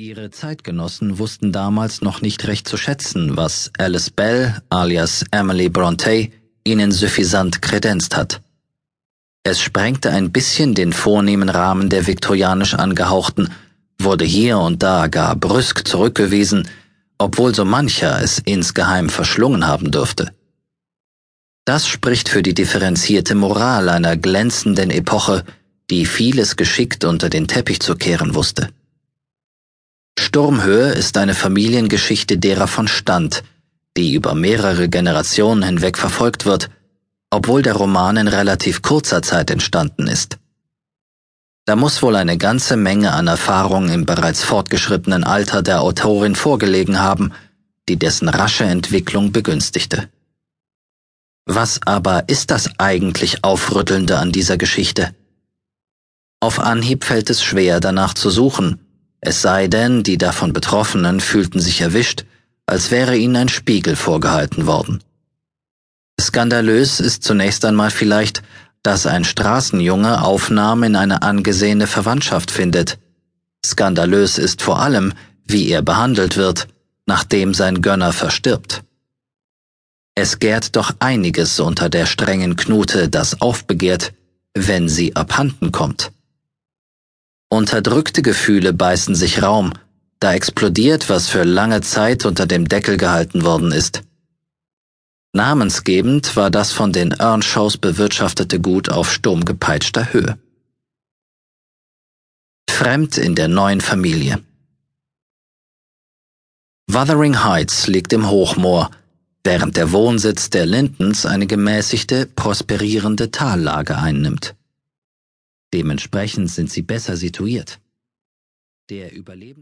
Ihre Zeitgenossen wussten damals noch nicht recht zu schätzen, was Alice Bell alias Emily Bronte ihnen suffisant kredenzt hat. Es sprengte ein bisschen den vornehmen Rahmen der viktorianisch angehauchten, wurde hier und da gar brüsk zurückgewiesen, obwohl so mancher es insgeheim verschlungen haben dürfte. Das spricht für die differenzierte Moral einer glänzenden Epoche, die vieles geschickt unter den Teppich zu kehren wusste. Sturmhöhe ist eine Familiengeschichte derer von Stand, die über mehrere Generationen hinweg verfolgt wird, obwohl der Roman in relativ kurzer Zeit entstanden ist. Da muss wohl eine ganze Menge an Erfahrung im bereits fortgeschrittenen Alter der Autorin vorgelegen haben, die dessen rasche Entwicklung begünstigte. Was aber ist das eigentlich Aufrüttelnde an dieser Geschichte? Auf Anhieb fällt es schwer danach zu suchen, es sei denn, die davon Betroffenen fühlten sich erwischt, als wäre ihnen ein Spiegel vorgehalten worden. Skandalös ist zunächst einmal vielleicht, dass ein Straßenjunge Aufnahme in eine angesehene Verwandtschaft findet. Skandalös ist vor allem, wie er behandelt wird, nachdem sein Gönner verstirbt. Es gärt doch einiges unter der strengen Knute, das aufbegehrt, wenn sie abhanden kommt. Unterdrückte Gefühle beißen sich Raum, da explodiert, was für lange Zeit unter dem Deckel gehalten worden ist. Namensgebend war das von den Earnshaws bewirtschaftete Gut auf sturmgepeitschter Höhe. Fremd in der neuen Familie. Wuthering Heights liegt im Hochmoor, während der Wohnsitz der Lintons eine gemäßigte, prosperierende Tallage einnimmt. Dementsprechend sind sie besser situiert. Der Überleben